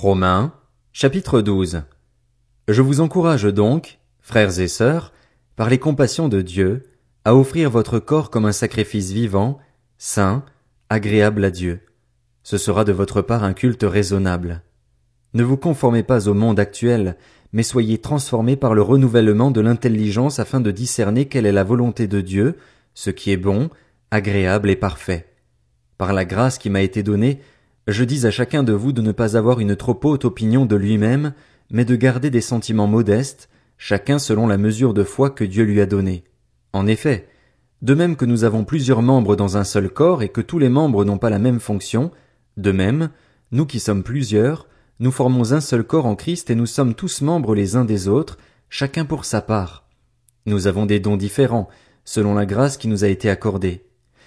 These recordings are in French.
Romains, chapitre 12. Je vous encourage donc, frères et sœurs, par les compassions de Dieu, à offrir votre corps comme un sacrifice vivant, saint, agréable à Dieu. Ce sera de votre part un culte raisonnable. Ne vous conformez pas au monde actuel, mais soyez transformés par le renouvellement de l'intelligence afin de discerner quelle est la volonté de Dieu, ce qui est bon, agréable et parfait. Par la grâce qui m'a été donnée, je dis à chacun de vous de ne pas avoir une trop haute opinion de lui-même, mais de garder des sentiments modestes, chacun selon la mesure de foi que Dieu lui a donnée. En effet, de même que nous avons plusieurs membres dans un seul corps et que tous les membres n'ont pas la même fonction, de même, nous qui sommes plusieurs, nous formons un seul corps en Christ et nous sommes tous membres les uns des autres, chacun pour sa part. Nous avons des dons différents, selon la grâce qui nous a été accordée.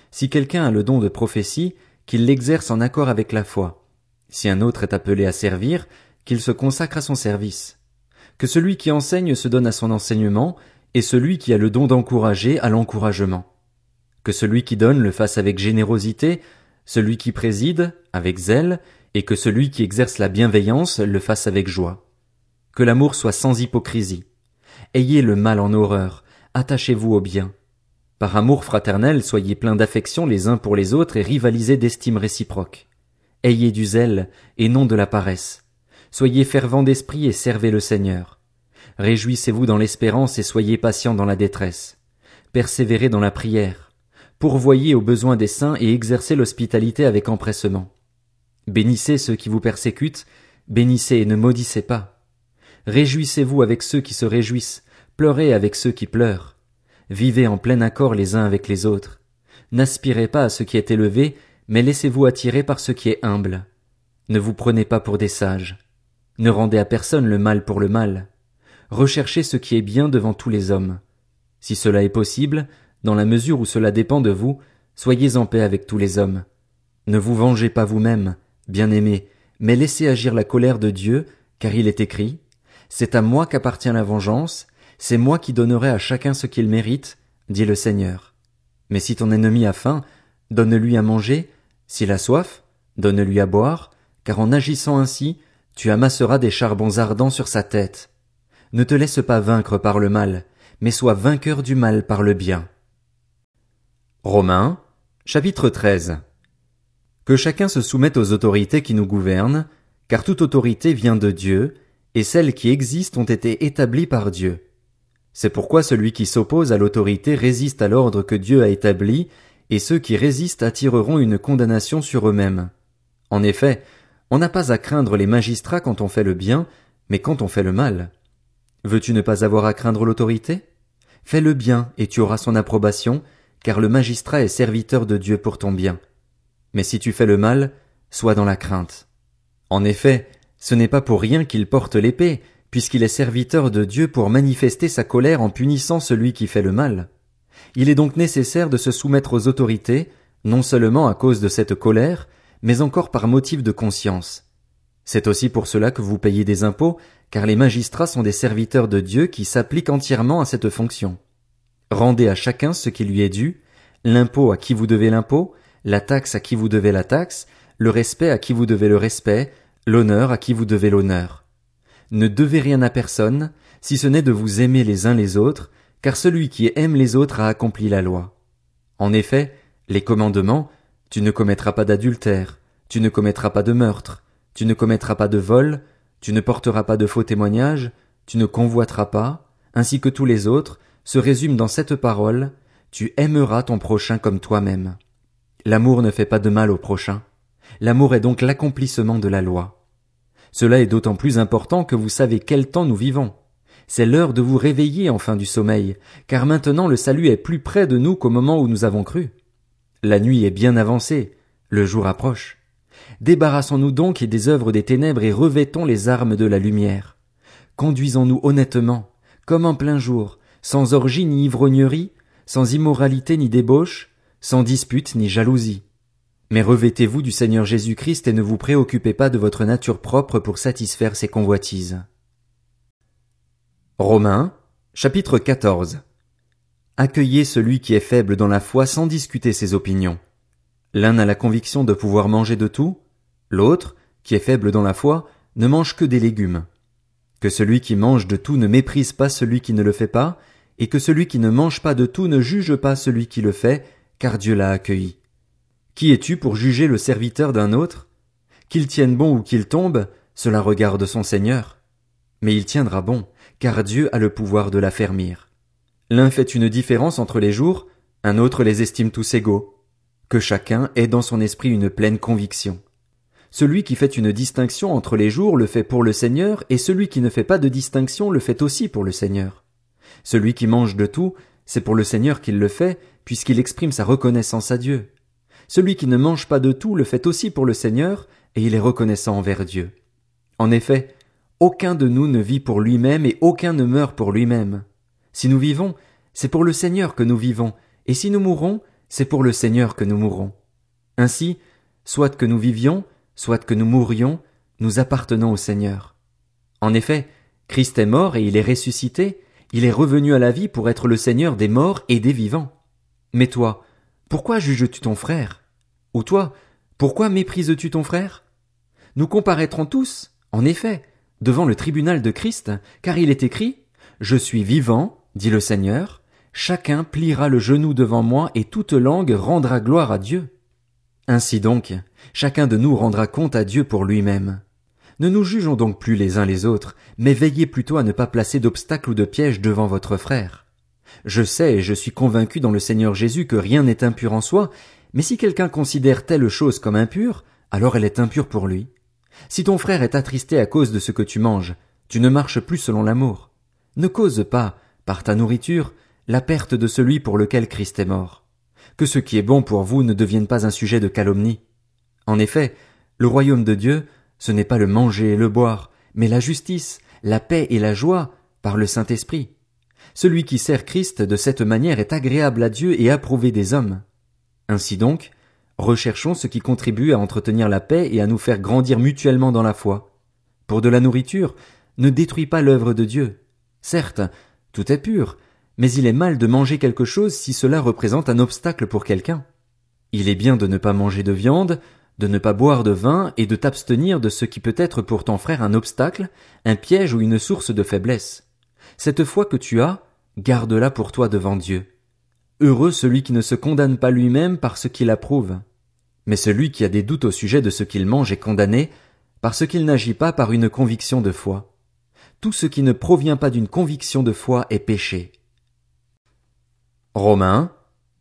Si quelqu'un a le don de prophétie, qu'il l'exerce en accord avec la foi. Si un autre est appelé à servir, qu'il se consacre à son service. Que celui qui enseigne se donne à son enseignement, et celui qui a le don d'encourager à l'encouragement. Que celui qui donne le fasse avec générosité, celui qui préside, avec zèle, et que celui qui exerce la bienveillance le fasse avec joie. Que l'amour soit sans hypocrisie. Ayez le mal en horreur, attachez-vous au bien. Par amour fraternel, soyez pleins d'affection les uns pour les autres et rivalisez d'estime réciproque. Ayez du zèle et non de la paresse. Soyez fervents d'esprit et servez le Seigneur. Réjouissez-vous dans l'espérance et soyez patients dans la détresse. Persévérez dans la prière. Pourvoyez aux besoins des saints et exercez l'hospitalité avec empressement. Bénissez ceux qui vous persécutent, bénissez et ne maudissez pas. Réjouissez-vous avec ceux qui se réjouissent, pleurez avec ceux qui pleurent. Vivez en plein accord les uns avec les autres. N'aspirez pas à ce qui est élevé, mais laissez-vous attirer par ce qui est humble. Ne vous prenez pas pour des sages. Ne rendez à personne le mal pour le mal. Recherchez ce qui est bien devant tous les hommes. Si cela est possible, dans la mesure où cela dépend de vous, soyez en paix avec tous les hommes. Ne vous vengez pas vous-même, bien-aimés, mais laissez agir la colère de Dieu, car il est écrit, C'est à moi qu'appartient la vengeance, c'est moi qui donnerai à chacun ce qu'il mérite, dit le Seigneur. Mais si ton ennemi a faim, donne-lui à manger, s'il a soif, donne-lui à boire, car en agissant ainsi, tu amasseras des charbons ardents sur sa tête. Ne te laisse pas vaincre par le mal, mais sois vainqueur du mal par le bien. Romains, chapitre 13. Que chacun se soumette aux autorités qui nous gouvernent, car toute autorité vient de Dieu, et celles qui existent ont été établies par Dieu. C'est pourquoi celui qui s'oppose à l'autorité résiste à l'ordre que Dieu a établi, et ceux qui résistent attireront une condamnation sur eux-mêmes. En effet, on n'a pas à craindre les magistrats quand on fait le bien, mais quand on fait le mal. Veux-tu ne pas avoir à craindre l'autorité? Fais le bien et tu auras son approbation, car le magistrat est serviteur de Dieu pour ton bien. Mais si tu fais le mal, sois dans la crainte. En effet, ce n'est pas pour rien qu'il porte l'épée, puisqu'il est serviteur de Dieu pour manifester sa colère en punissant celui qui fait le mal. Il est donc nécessaire de se soumettre aux autorités, non seulement à cause de cette colère, mais encore par motif de conscience. C'est aussi pour cela que vous payez des impôts, car les magistrats sont des serviteurs de Dieu qui s'appliquent entièrement à cette fonction. Rendez à chacun ce qui lui est dû, l'impôt à qui vous devez l'impôt, la taxe à qui vous devez la taxe, le respect à qui vous devez le respect, l'honneur à qui vous devez l'honneur. Ne devez rien à personne, si ce n'est de vous aimer les uns les autres, car celui qui aime les autres a accompli la loi. En effet, les commandements, tu ne commettras pas d'adultère, tu ne commettras pas de meurtre, tu ne commettras pas de vol, tu ne porteras pas de faux témoignages, tu ne convoiteras pas, ainsi que tous les autres, se résument dans cette parole, tu aimeras ton prochain comme toi-même. L'amour ne fait pas de mal au prochain. L'amour est donc l'accomplissement de la loi. Cela est d'autant plus important que vous savez quel temps nous vivons. C'est l'heure de vous réveiller enfin du sommeil, car maintenant le salut est plus près de nous qu'au moment où nous avons cru. La nuit est bien avancée, le jour approche. Débarrassons-nous donc des œuvres des ténèbres et revêtons les armes de la lumière. Conduisons-nous honnêtement, comme en plein jour, sans orgie ni ivrognerie, sans immoralité ni débauche, sans dispute ni jalousie. Mais revêtez-vous du Seigneur Jésus-Christ et ne vous préoccupez pas de votre nature propre pour satisfaire ses convoitises. Romains, chapitre 14. Accueillez celui qui est faible dans la foi sans discuter ses opinions. L'un a la conviction de pouvoir manger de tout, l'autre, qui est faible dans la foi, ne mange que des légumes. Que celui qui mange de tout ne méprise pas celui qui ne le fait pas, et que celui qui ne mange pas de tout ne juge pas celui qui le fait, car Dieu l'a accueilli. Qui es-tu pour juger le serviteur d'un autre? Qu'il tienne bon ou qu'il tombe, cela regarde son Seigneur. Mais il tiendra bon, car Dieu a le pouvoir de l'affermir. L'un fait une différence entre les jours, un autre les estime tous égaux. Que chacun ait dans son esprit une pleine conviction. Celui qui fait une distinction entre les jours le fait pour le Seigneur, et celui qui ne fait pas de distinction le fait aussi pour le Seigneur. Celui qui mange de tout, c'est pour le Seigneur qu'il le fait, puisqu'il exprime sa reconnaissance à Dieu. Celui qui ne mange pas de tout le fait aussi pour le Seigneur, et il est reconnaissant envers Dieu. En effet, aucun de nous ne vit pour lui-même et aucun ne meurt pour lui-même. Si nous vivons, c'est pour le Seigneur que nous vivons, et si nous mourons, c'est pour le Seigneur que nous mourrons. Ainsi, soit que nous vivions, soit que nous mourions, nous appartenons au Seigneur. En effet, Christ est mort et il est ressuscité, il est revenu à la vie pour être le Seigneur des morts et des vivants. Mais toi, pourquoi juges-tu ton frère? Toi, pourquoi méprises-tu ton frère? Nous comparaîtrons tous, en effet, devant le tribunal de Christ, car il est écrit, Je suis vivant, dit le Seigneur, chacun pliera le genou devant moi et toute langue rendra gloire à Dieu. Ainsi donc, chacun de nous rendra compte à Dieu pour lui-même. Ne nous jugeons donc plus les uns les autres, mais veillez plutôt à ne pas placer d'obstacles ou de pièges devant votre frère. Je sais et je suis convaincu dans le Seigneur Jésus que rien n'est impur en soi, mais si quelqu'un considère telle chose comme impure, alors elle est impure pour lui. Si ton frère est attristé à cause de ce que tu manges, tu ne marches plus selon l'amour. Ne cause pas, par ta nourriture, la perte de celui pour lequel Christ est mort que ce qui est bon pour vous ne devienne pas un sujet de calomnie. En effet, le royaume de Dieu, ce n'est pas le manger et le boire, mais la justice, la paix et la joie par le Saint-Esprit. Celui qui sert Christ de cette manière est agréable à Dieu et approuvé des hommes. Ainsi donc, recherchons ce qui contribue à entretenir la paix et à nous faire grandir mutuellement dans la foi. Pour de la nourriture, ne détruis pas l'œuvre de Dieu. Certes, tout est pur, mais il est mal de manger quelque chose si cela représente un obstacle pour quelqu'un. Il est bien de ne pas manger de viande, de ne pas boire de vin et de t'abstenir de ce qui peut être pour ton frère un obstacle, un piège ou une source de faiblesse. Cette foi que tu as, garde-la pour toi devant Dieu. Heureux celui qui ne se condamne pas lui-même par ce qu'il approuve. Mais celui qui a des doutes au sujet de ce qu'il mange est condamné parce qu'il n'agit pas par une conviction de foi. Tout ce qui ne provient pas d'une conviction de foi est péché. Romains,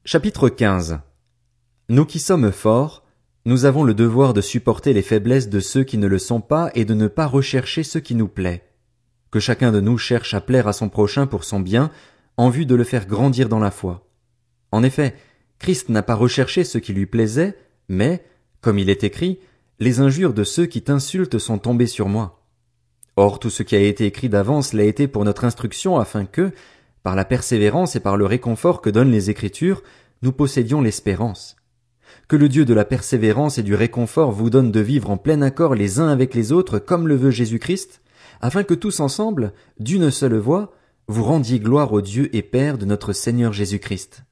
chapitre 15. Nous qui sommes forts, nous avons le devoir de supporter les faiblesses de ceux qui ne le sont pas et de ne pas rechercher ce qui nous plaît. Que chacun de nous cherche à plaire à son prochain pour son bien, en vue de le faire grandir dans la foi. En effet, Christ n'a pas recherché ce qui lui plaisait, mais, comme il est écrit, les injures de ceux qui t'insultent sont tombées sur moi. Or tout ce qui a été écrit d'avance l'a été pour notre instruction afin que, par la persévérance et par le réconfort que donnent les Écritures, nous possédions l'espérance. Que le Dieu de la persévérance et du réconfort vous donne de vivre en plein accord les uns avec les autres comme le veut Jésus-Christ, afin que tous ensemble, d'une seule voix, vous rendiez gloire au Dieu et Père de notre Seigneur Jésus-Christ.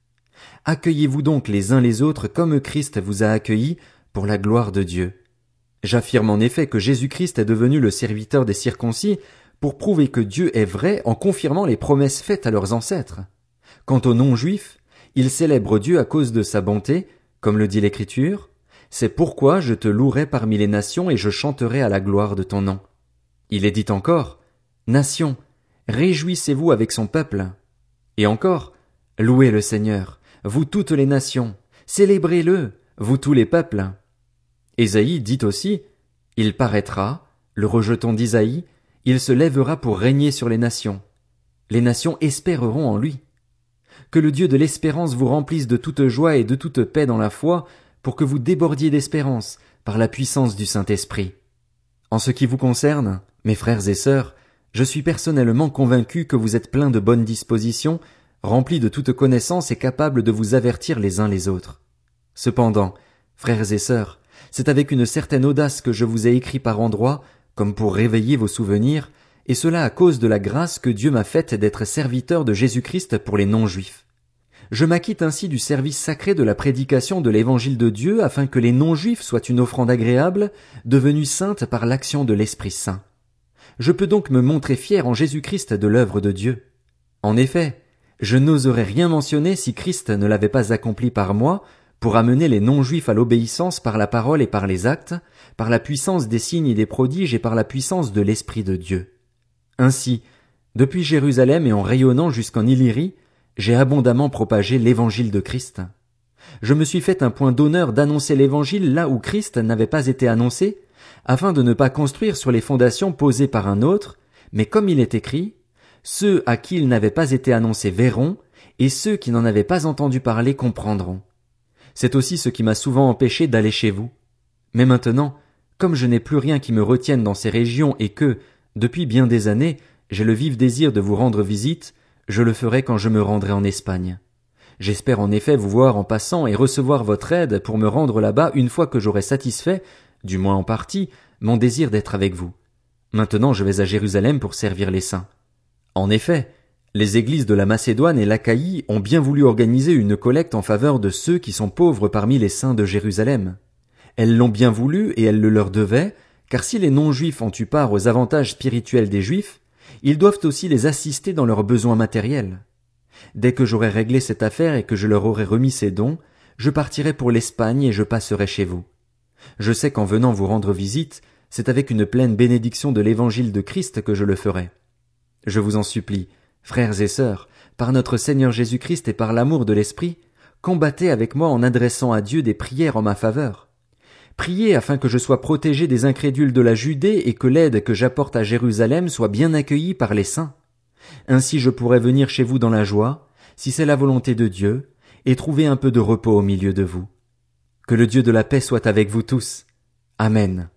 Accueillez-vous donc les uns les autres comme Christ vous a accueillis pour la gloire de Dieu. J'affirme en effet que Jésus-Christ est devenu le serviteur des circoncis pour prouver que Dieu est vrai en confirmant les promesses faites à leurs ancêtres. Quant aux non-juifs, ils célèbrent Dieu à cause de sa bonté, comme le dit l'Écriture, c'est pourquoi je te louerai parmi les nations et je chanterai à la gloire de ton nom. Il est dit encore, Nations, réjouissez-vous avec son peuple. Et encore, louez le Seigneur, vous toutes les nations, célébrez-le, vous tous les peuples. Ésaïe dit aussi, Il paraîtra, le rejeton d'Isaïe, il se lèvera pour régner sur les nations. Les nations espéreront en lui. Que le Dieu de l'espérance vous remplisse de toute joie et de toute paix dans la foi, pour que vous débordiez d'espérance par la puissance du Saint-Esprit. En ce qui vous concerne, mes frères et sœurs, je suis personnellement convaincu que vous êtes pleins de bonnes dispositions, remplis de toute connaissance et capables de vous avertir les uns les autres. Cependant, frères et sœurs, c'est avec une certaine audace que je vous ai écrit par endroits comme pour réveiller vos souvenirs, et cela à cause de la grâce que Dieu m'a faite d'être serviteur de Jésus-Christ pour les non-juifs. Je m'acquitte ainsi du service sacré de la prédication de l'évangile de Dieu afin que les non-juifs soient une offrande agréable, devenue sainte par l'action de l'Esprit Saint. Je peux donc me montrer fier en Jésus-Christ de l'œuvre de Dieu. En effet, je n'oserais rien mentionner si Christ ne l'avait pas accompli par moi pour amener les non-juifs à l'obéissance par la parole et par les actes, par la puissance des signes et des prodiges et par la puissance de l'Esprit de Dieu. Ainsi, depuis Jérusalem et en rayonnant jusqu'en Illyrie, j'ai abondamment propagé l'évangile de Christ. Je me suis fait un point d'honneur d'annoncer l'évangile là où Christ n'avait pas été annoncé, afin de ne pas construire sur les fondations posées par un autre, mais comme il est écrit, ceux à qui il n'avait pas été annoncé verront, et ceux qui n'en avaient pas entendu parler comprendront. C'est aussi ce qui m'a souvent empêché d'aller chez vous. Mais maintenant, comme je n'ai plus rien qui me retienne dans ces régions et que, depuis bien des années, j'ai le vif désir de vous rendre visite, je le ferai quand je me rendrai en Espagne. J'espère en effet vous voir en passant et recevoir votre aide pour me rendre là-bas une fois que j'aurai satisfait, du moins en partie, mon désir d'être avec vous. Maintenant je vais à Jérusalem pour servir les saints. En effet, les églises de la Macédoine et l'Achaïe ont bien voulu organiser une collecte en faveur de ceux qui sont pauvres parmi les saints de Jérusalem. Elles l'ont bien voulu et elles le leur devaient, car si les non-juifs ont eu part aux avantages spirituels des juifs, ils doivent aussi les assister dans leurs besoins matériels. Dès que j'aurai réglé cette affaire et que je leur aurai remis ces dons, je partirai pour l'Espagne et je passerai chez vous. Je sais qu'en venant vous rendre visite, c'est avec une pleine bénédiction de l'évangile de Christ que je le ferai. Je vous en supplie, frères et sœurs, par notre Seigneur Jésus-Christ et par l'amour de l'Esprit, combattez avec moi en adressant à Dieu des prières en ma faveur. Priez afin que je sois protégé des incrédules de la Judée et que l'aide que j'apporte à Jérusalem soit bien accueillie par les saints. Ainsi je pourrai venir chez vous dans la joie, si c'est la volonté de Dieu, et trouver un peu de repos au milieu de vous. Que le Dieu de la paix soit avec vous tous. Amen.